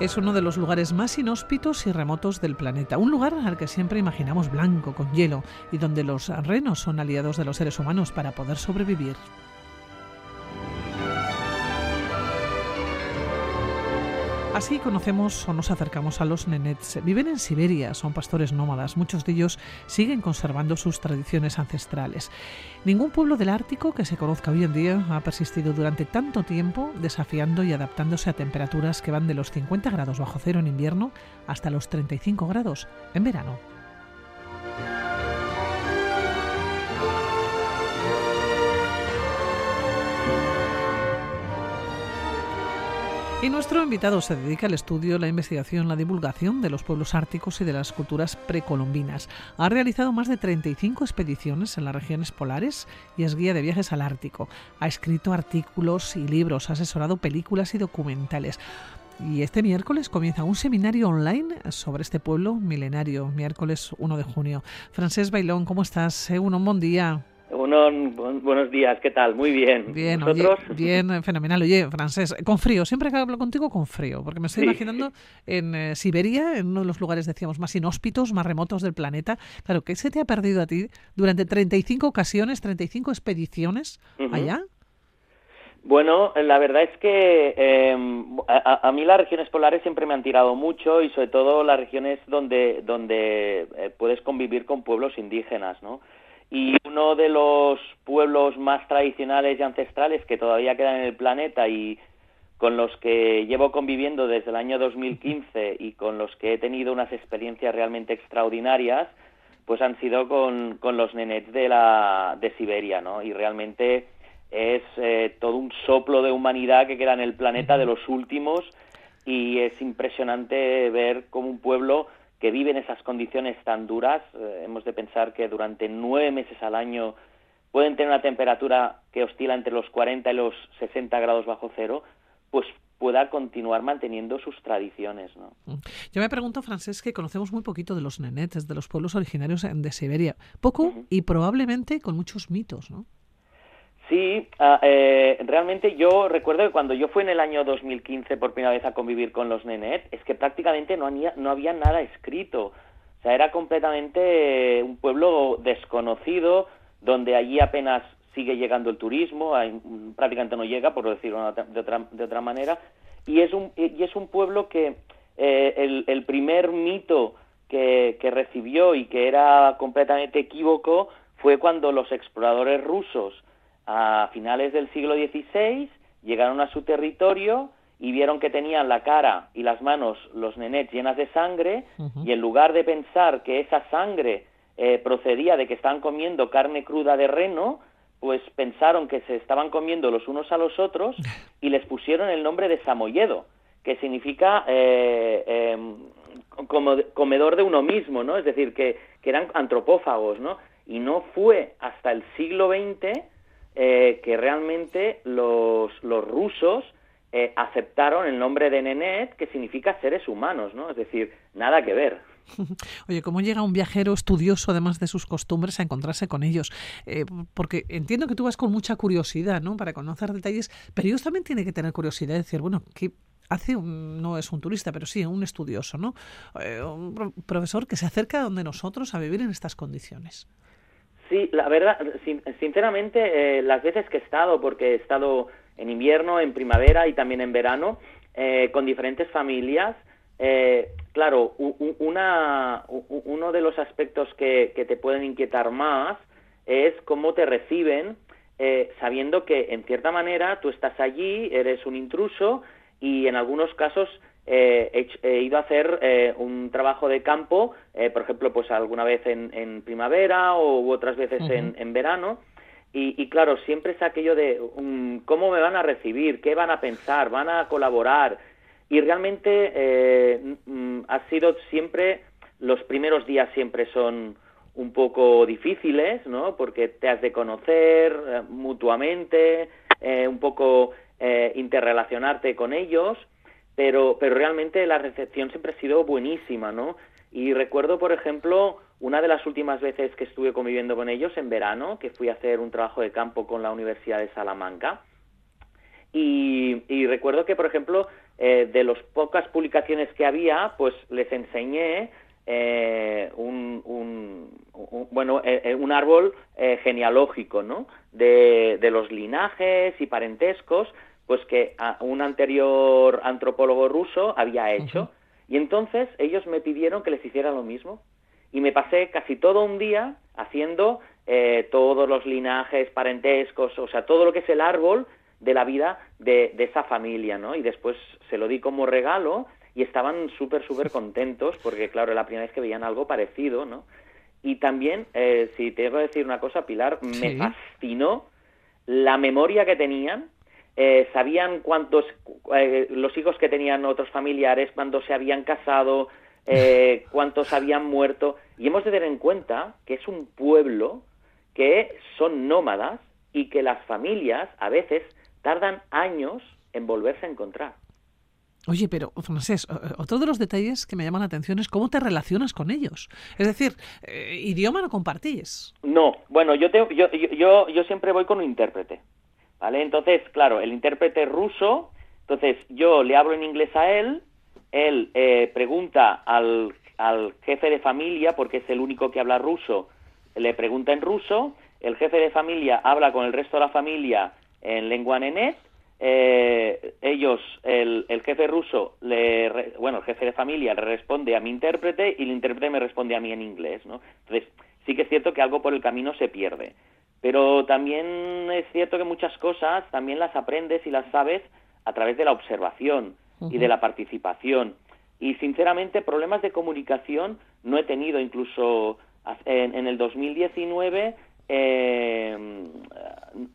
es uno de los lugares más inhóspitos y remotos del planeta. Un lugar al que siempre imaginamos blanco, con hielo, y donde los renos son aliados de los seres humanos para poder sobrevivir. Así conocemos o nos acercamos a los nenets. Viven en Siberia, son pastores nómadas. Muchos de ellos siguen conservando sus tradiciones ancestrales. Ningún pueblo del Ártico que se conozca hoy en día ha persistido durante tanto tiempo desafiando y adaptándose a temperaturas que van de los 50 grados bajo cero en invierno hasta los 35 grados en verano. Y nuestro invitado se dedica al estudio, la investigación, la divulgación de los pueblos árticos y de las culturas precolombinas. Ha realizado más de 35 expediciones en las regiones polares y es guía de viajes al Ártico. Ha escrito artículos y libros, ha asesorado películas y documentales. Y este miércoles comienza un seminario online sobre este pueblo milenario, miércoles 1 de junio. Francés Bailón, ¿cómo estás? Eh, un buen día buenos días, ¿qué tal? Muy bien. Bien, bien, fenomenal. Oye, francés, con frío, siempre que hablo contigo con frío, porque me estoy imaginando en eh, Siberia, en uno de los lugares, decíamos, más inhóspitos, más remotos del planeta. Claro, ¿qué se te ha perdido a ti durante 35 ocasiones, 35 expediciones allá? Bueno, la verdad es que em, a, mí las regiones polares siempre me han tirado mucho y sobre todo las regiones donde, donde eh, puedes convivir con pueblos indígenas, ¿no? Y uno de los pueblos más tradicionales y ancestrales que todavía quedan en el planeta y con los que llevo conviviendo desde el año 2015 y con los que he tenido unas experiencias realmente extraordinarias, pues han sido con, con los nenets de, la, de Siberia, ¿no? Y realmente es eh, todo un soplo de humanidad que queda en el planeta de los últimos y es impresionante ver cómo un pueblo que viven esas condiciones tan duras, eh, hemos de pensar que durante nueve meses al año pueden tener una temperatura que oscila entre los 40 y los 60 grados bajo cero, pues pueda continuar manteniendo sus tradiciones. ¿no? Mm. Yo me pregunto, Francés, que conocemos muy poquito de los nenetes, de los pueblos originarios de Siberia. Poco y probablemente con muchos mitos, ¿no? Sí, ah, eh, realmente yo recuerdo que cuando yo fui en el año 2015 por primera vez a convivir con los Nenet, es que prácticamente no había, no había nada escrito. O sea, era completamente un pueblo desconocido, donde allí apenas sigue llegando el turismo, prácticamente no llega, por decirlo de otra, de otra manera, y es un, y es un pueblo que eh, el, el, primer mito que, que recibió y que era completamente equívoco fue cuando los exploradores rusos a finales del siglo XVI, llegaron a su territorio y vieron que tenían la cara y las manos, los nenets, llenas de sangre, y en lugar de pensar que esa sangre eh, procedía de que estaban comiendo carne cruda de reno, pues pensaron que se estaban comiendo los unos a los otros y les pusieron el nombre de Samoyedo, que significa eh, em, como comedor de uno mismo, ¿no? Es decir, que, que eran antropófagos, ¿no? Y no fue hasta el siglo XX eh, que realmente los, los rusos eh, aceptaron el nombre de Nenet, que significa seres humanos, ¿no? Es decir, nada que ver. Oye, ¿cómo llega un viajero estudioso, además de sus costumbres, a encontrarse con ellos? Eh, porque entiendo que tú vas con mucha curiosidad, ¿no? Para conocer detalles, pero ellos también tienen que tener curiosidad de decir, bueno, ¿qué hace un, no es un turista, pero sí un estudioso, ¿no? un profesor que se acerca a donde nosotros a vivir en estas condiciones. Sí, la verdad, sinceramente, eh, las veces que he estado, porque he estado en invierno, en primavera y también en verano, eh, con diferentes familias, eh, claro, una, uno de los aspectos que, que, te pueden inquietar más es cómo te reciben, sabiendo que en cierta manera tú estás allí, eres un intruso y en algunos casos eh, he, ido a hacer eh, un trabajo de campo, eh, por ejemplo, pues alguna vez en, primavera o otras veces en, verano. Y, claro, siempre es aquello de um, cómo me van a recibir, qué van a pensar, van a colaborar. Y realmente mm, ha sido siempre, los primeros días siempre son un poco difíciles, ¿no? Porque te has de conocer mutuamente, un poco interrelacionarte con ellos pero, pero realmente la recepción siempre ha sido buenísima, ¿no? Y recuerdo, por ejemplo, una de las últimas veces que estuve conviviendo con ellos en verano, que fui a hacer un trabajo de campo con la Universidad de Salamanca. Y, recuerdo que, por ejemplo, eh, de las pocas publicaciones que había, pues les enseñé eh, un, bueno, eh, un árbol genealógico, ¿no? De, de, los linajes y parentescos, pues que un anterior antropólogo ruso había hecho. Y entonces ellos me pidieron que les hiciera lo mismo. Y me pasé casi todo un día haciendo eh, todos los linajes parentescos, o sea, todo lo que es el árbol de la vida de, esa familia, ¿no? Y después se lo di como regalo y estaban súper, súper contentos porque, claro, era la primera vez que veían algo parecido, ¿no? Y también, eh, si te debo decir una cosa, Pilar, me fascinó la memoria que tenían eh, sabían cuántos eh, los hijos que tenían otros familiares, cuando se habían casado, eh, cuántos habían muerto. Y hemos de tener en cuenta que es un pueblo que son nómadas y que las familias a veces tardan años en volverse a encontrar. Oye, pero Francés, otro de los detalles que me llaman la atención es cómo te relacionas con ellos. Es decir, idioma no compartís. No, bueno, yo, te, yo, yo, yo siempre voy con un intérprete. ¿Vale? Entonces, claro, el intérprete ruso, entonces yo le hablo en inglés a él, él eh, pregunta al, al jefe de familia, porque es el único que habla ruso, le pregunta en ruso, el jefe de familia habla con el resto de la familia en lengua nenet, eh, ellos, el, el, jefe ruso, le, bueno, el jefe de familia le responde a mi intérprete y el intérprete me responde a mí en inglés, ¿no? Entonces, sí que es cierto que algo por el camino se pierde. Pero también es cierto que muchas cosas también las aprendes y las sabes a través de la observación y de la participación. Y sinceramente problemas de comunicación no he tenido, incluso en, el 2019 eh,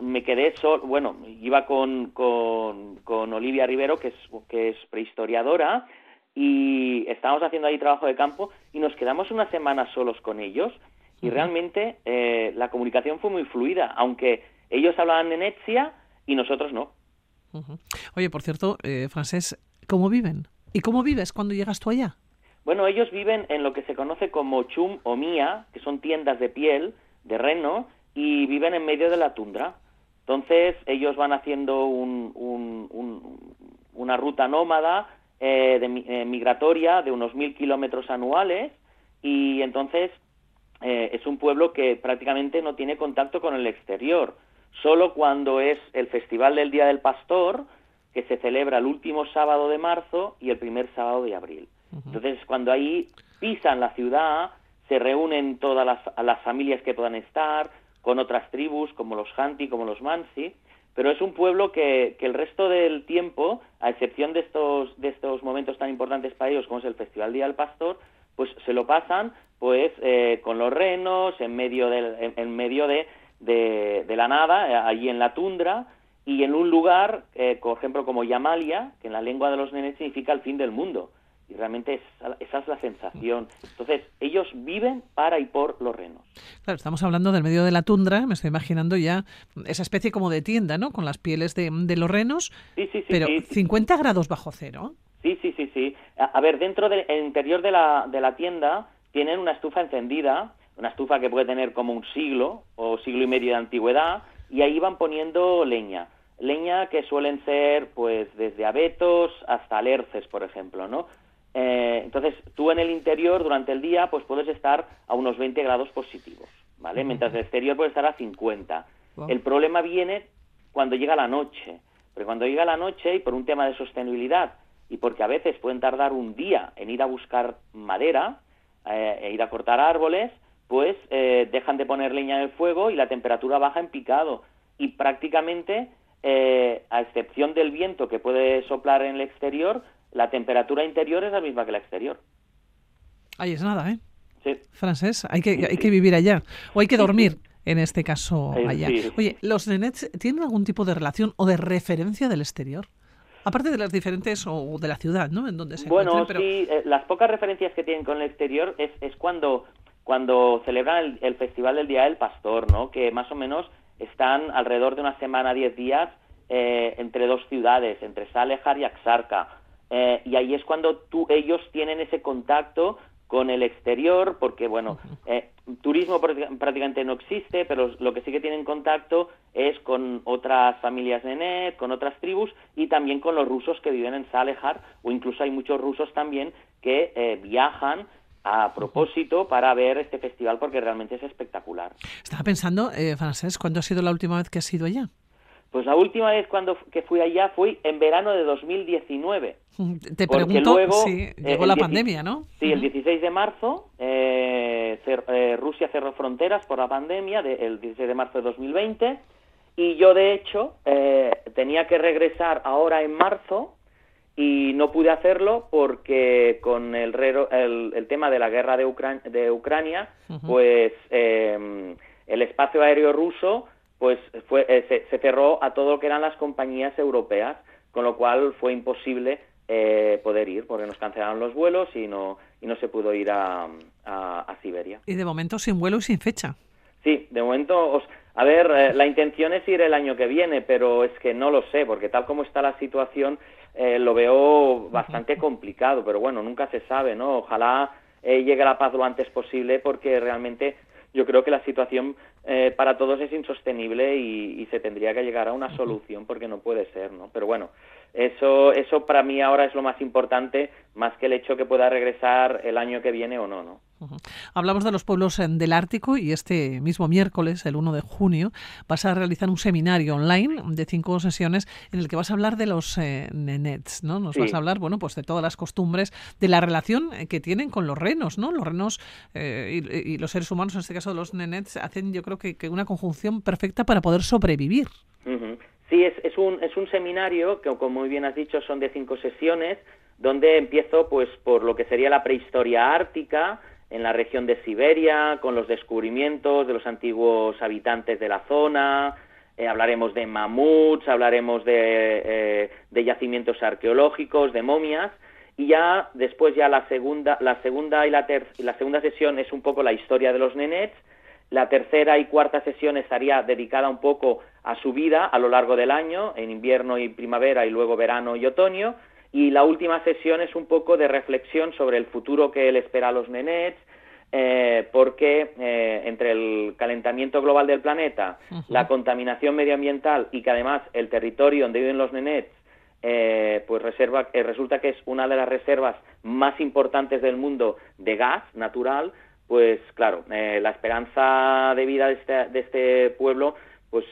me quedé solo, bueno, iba con, con, con, Olivia Rivero, que es, que es prehistoriadora, y estábamos haciendo ahí trabajo de campo y nos quedamos una semana solos con ellos y realmente eh, la comunicación fue muy fluida, aunque ellos hablaban de Netsia y nosotros no. Oye, por cierto, eh, Francés, ¿cómo viven? ¿Y cómo vives cuando llegas tú allá? Bueno, ellos viven en lo que se conoce como chum o mía, que son tiendas de piel, de reno, y viven en medio de la tundra. Entonces, ellos van haciendo una ruta nómada eh, de, eh, migratoria de unos mil kilómetros anuales, y entonces eh, es un pueblo que prácticamente no tiene contacto con el exterior. Solo cuando es el Festival del Día del Pastor, que se celebra el último sábado de marzo y el primer sábado de abril. Entonces, cuando ahí pisan la ciudad, se reúnen todas las, las, familias que puedan estar, con otras tribus como los Hanti, como los Mansi, pero es un pueblo que, que, el resto del tiempo, a excepción de estos, de estos momentos tan importantes para ellos como es el Festival Día del Pastor, pues se lo pasan pues eh, con los renos en medio, del, en, medio de, de, la nada, eh, allí en la tundra, y en un lugar, eh, por ejemplo, como Yamalia, que en la lengua de los nenes significa el fin del mundo. Y realmente esa es la sensación. Entonces, ellos viven para y por los renos. Claro, estamos hablando del medio de la tundra, me estoy imaginando ya esa especie como de tienda, ¿no? Con las pieles de, de los renos. Sí, sí, sí. Pero 50 grados bajo cero. Sí, sí, sí, sí. A, ver, dentro del interior de la, de la tienda tienen una estufa encendida, una estufa que puede tener como un siglo o siglo y medio de antigüedad, y ahí van poniendo leña. Leña que suelen ser, pues, desde abetos hasta alerces, por ejemplo, ¿no? Eh, entonces, tú en el interior, durante el día, pues puedes estar a unos 20 grados positivos, ¿vale? Mientras el exterior puede estar a 50. El problema viene cuando llega la noche. Porque cuando llega la noche, y por un tema de sostenibilidad, y porque a veces pueden tardar un día en ir a buscar madera, eh, e ir a cortar árboles, pues eh, dejan de poner leña en el fuego y la temperatura baja en picado. Y prácticamente, eh, a excepción del viento que puede soplar en el exterior, la temperatura interior es la misma que la exterior. Ahí es nada, ¿eh? Sí. Francés, hay que, hay que vivir allá. O hay que dormir, en este caso, allá. Oye, ¿los nenets tienen algún tipo de relación o de referencia del exterior? Aparte de las diferentes o de la ciudad, ¿no? En donde se Bueno, sí, eh, las pocas referencias que tienen con el exterior es, es cuando, cuando celebran el, Festival del Día del Pastor, ¿no? Que más o menos están alrededor de una semana, diez días eh, entre dos ciudades, entre Salejar y Axarca. Eh, y ahí es cuando tú, ellos tienen ese contacto con el exterior, porque bueno, eh, turismo prácticamente no existe, pero lo que sí que tienen contacto es con otras familias de NET, con otras tribus y también con los rusos que viven en Salehar, o incluso hay muchos rusos también que eh, viajan a propósito para ver este festival porque realmente es espectacular. Estaba pensando, eh, Francés, ¿cuándo ha sido la última vez que has ido allá? Pues la última vez cuando que fui allá fue en verano de 2019. Te pregunto si eh, llegó la pandemia, ¿no? Sí, el 16 de marzo eh, eh, Rusia cerró fronteras por la pandemia, el 16 de marzo de 2020, y yo de hecho tenía que regresar ahora en marzo y no pude hacerlo porque con el, el, tema de la guerra de, de Ucrania, pues el espacio aéreo ruso pues fue, eh, se, cerró a todo lo que eran las compañías europeas, con lo cual fue imposible eh, poder ir, porque nos cancelaron los vuelos y no, y no se pudo ir a, a, Siberia. Y de momento sin vuelo y sin fecha. Sí, de momento, a ver, eh, la intención es ir el año que viene, pero es que no lo sé, porque tal como está la situación, lo veo bastante complicado, pero bueno, nunca se sabe, ¿no? Ojalá llegue la paz lo antes posible, porque realmente yo creo que la situación eh, para todos es insostenible y, se tendría que llegar a una solución porque no puede ser, ¿no? Pero bueno, eso, eso para mí ahora es lo más importante, más que el hecho que pueda regresar el año que viene o no, ¿no? Hablamos de los pueblos eh, del Ártico y este mismo miércoles, el 1 de junio, vas a realizar un seminario online de cinco sesiones en el que vas a hablar de los eh, nenets, ¿no? Nos vas a hablar, bueno, pues de todas las costumbres, de la relación eh, que tienen con los renos, ¿no? Los renos y, los seres humanos, en este caso los nenets, hacen yo creo que, una conjunción perfecta para poder sobrevivir. Sí, es, es, un, es un seminario que, como muy bien has dicho, son de cinco sesiones, donde empiezo pues por lo que sería la prehistoria ártica, en la región de Siberia, con los descubrimientos de los antiguos habitantes de la zona, eh, hablaremos de mamuts, hablaremos de, eh, de, yacimientos arqueológicos, de momias, y ya después ya la segunda, la segunda y la, la segunda sesión es un poco la historia de los nenets, la tercera y cuarta sesión estaría dedicada un poco a su vida a lo largo del año, en invierno y primavera y luego verano y otoño, y la última sesión es un poco de reflexión sobre el futuro que él espera a los nenets, eh, porque eh, entre el calentamiento global del planeta, la contaminación medioambiental y que además el territorio donde viven los nenets eh, pues reserva, resulta que es una de las reservas más importantes del mundo de gas natural, pues claro, la esperanza de vida de este, de este pueblo pues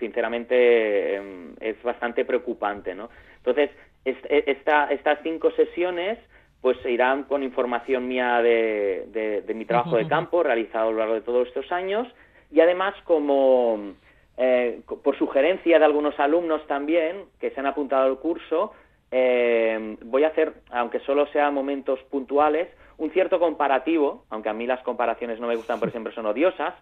sinceramente es bastante preocupante, ¿no? Entonces, e, estas cinco sesiones pues se irán con información mía de, mi trabajo de campo realizado a lo largo de todos estos años y además como eh, por sugerencia de algunos alumnos también que se han apuntado al curso eh, voy a hacer, aunque solo sea momentos puntuales, un cierto comparativo, aunque a mí las comparaciones no me gustan porque siempre son odiosas,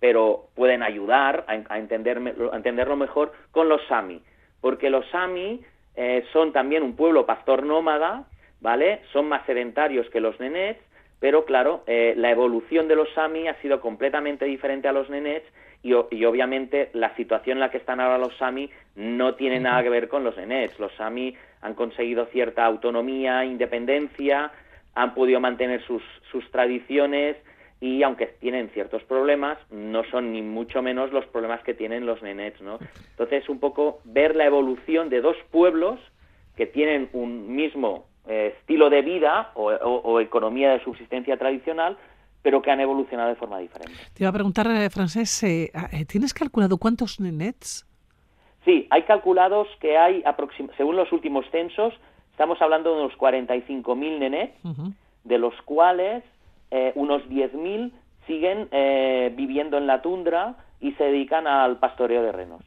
pero pueden ayudar a, entenderme, a entenderlo mejor con los Sami, porque los Sami eh, son también un pueblo pastor nómada, ¿vale? Son más sedentarios que los nenets, pero claro, eh, la evolución de los Sami ha sido completamente diferente a los nenets y, obviamente la situación en la que están ahora los Sami no tiene nada que ver con los nenets. Los Sami han conseguido cierta autonomía, independencia, han podido mantener sus, sus tradiciones, y aunque tienen ciertos problemas, no son ni mucho menos los problemas que tienen los nenets, ¿no? Entonces, un poco ver la evolución de dos pueblos que tienen un mismo eh, estilo de vida o, economía de subsistencia tradicional, pero que han evolucionado de forma diferente. Te iba a preguntar, eh, Francés, eh, ¿tienes calculado cuántos nenets? Sí, hay calculados que hay, según los últimos censos, estamos hablando de unos 45.000 nenets, de los cuales eh, unos 10.000 siguen eh, viviendo en la tundra y se dedican al pastoreo de renos.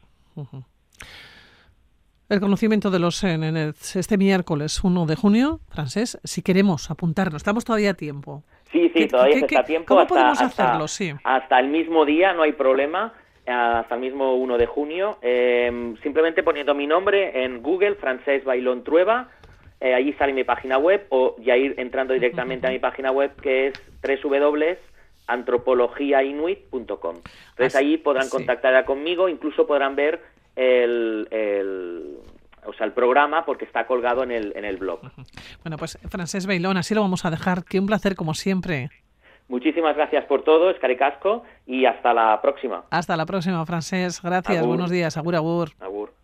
El conocimiento de los nenets este miércoles 1 de junio, francés, si queremos apuntarnos, estamos todavía a tiempo. Sí, sí, todavía está a tiempo. ¿Cómo hasta, podemos hacerlo? Sí. hasta el mismo día, no hay problema hasta el mismo 1 de junio, eh, simplemente poniendo mi nombre en Google, Francés Bailón Trueba, eh, allí sale mi página web o ya ir entrando directamente a mi página web que es www.antropologiainuit.com. Entonces allí podrán contactar conmigo, incluso podrán ver el, el, o sea, el programa porque está colgado en el, en el blog. Bueno, pues Francés Bailón, así lo vamos a dejar. Que un placer como siempre. Muchísimas gracias por todo, Escaricasco, y hasta la próxima. Hasta la próxima, Francés. Gracias, buenos días. Agur, agur.